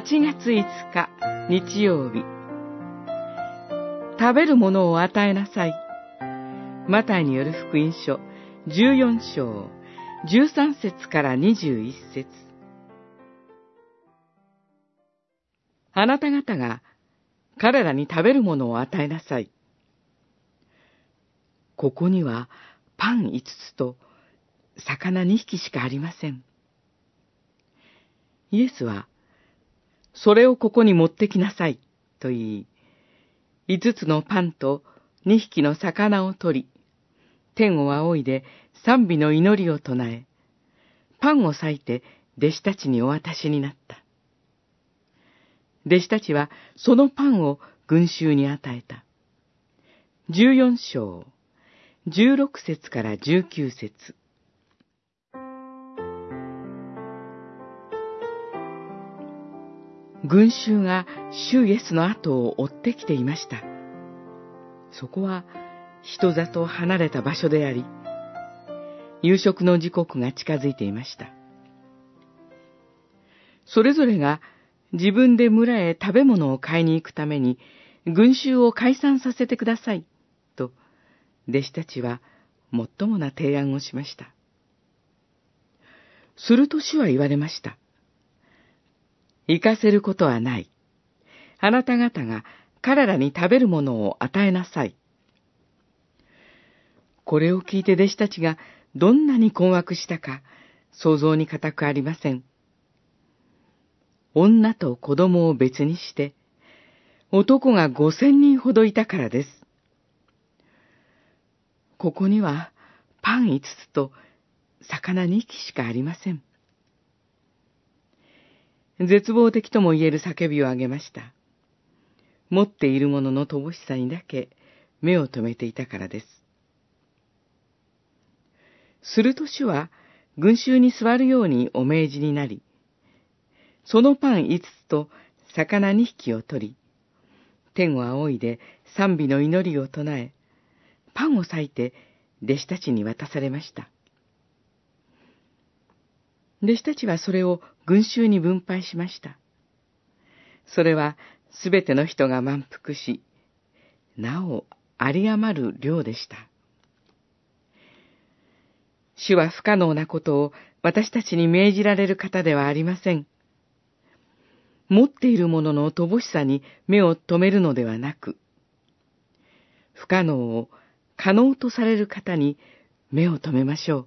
8月5日日曜日食べるものを与えなさいマタイによる福音書14章13節から21節あなた方が彼らに食べるものを与えなさい。ここにはパン5つと魚2匹しかありません。イエスは、それをここに持ってきなさい、と言い、5つのパンと2匹の魚を取り、天を仰いで賛美の祈りを唱え、パンを裂いて弟子たちにお渡しになった。弟子たちはそのパンを群衆に与えた。14章、16節から19節群衆が主イエスの後を追ってきていました。そこは人里離れた場所であり、夕食の時刻が近づいていました。それぞれが自分で村へ食べ物を買いに行くために群衆を解散させてください、と弟子たちはもっともな提案をしました。すると主は言われました。行かせることはない。あなた方が彼らに食べるものを与えなさい。これを聞いて弟子たちがどんなに困惑したか想像に難くありません。女と子供を別にして、男が五千人ほどいたからです。ここにはパン五つと魚二匹しかありません。絶望的とも言える叫びを上げました。持っているものの乏しさにだけ目を留めていたからです。すると主は群衆に座るようにお命じになり、そのパン五つと魚二匹を取り、天を仰いで賛美の祈りを唱え、パンを裂いて弟子たちに渡されました。弟子たちはそれを群衆に分配しました。それはすべての人が満腹し、なお有り余る量でした。主は不可能なことを私たちに命じられる方ではありません。持っているものの乏しさに目を留めるのではなく、不可能を可能とされる方に目を留めましょう。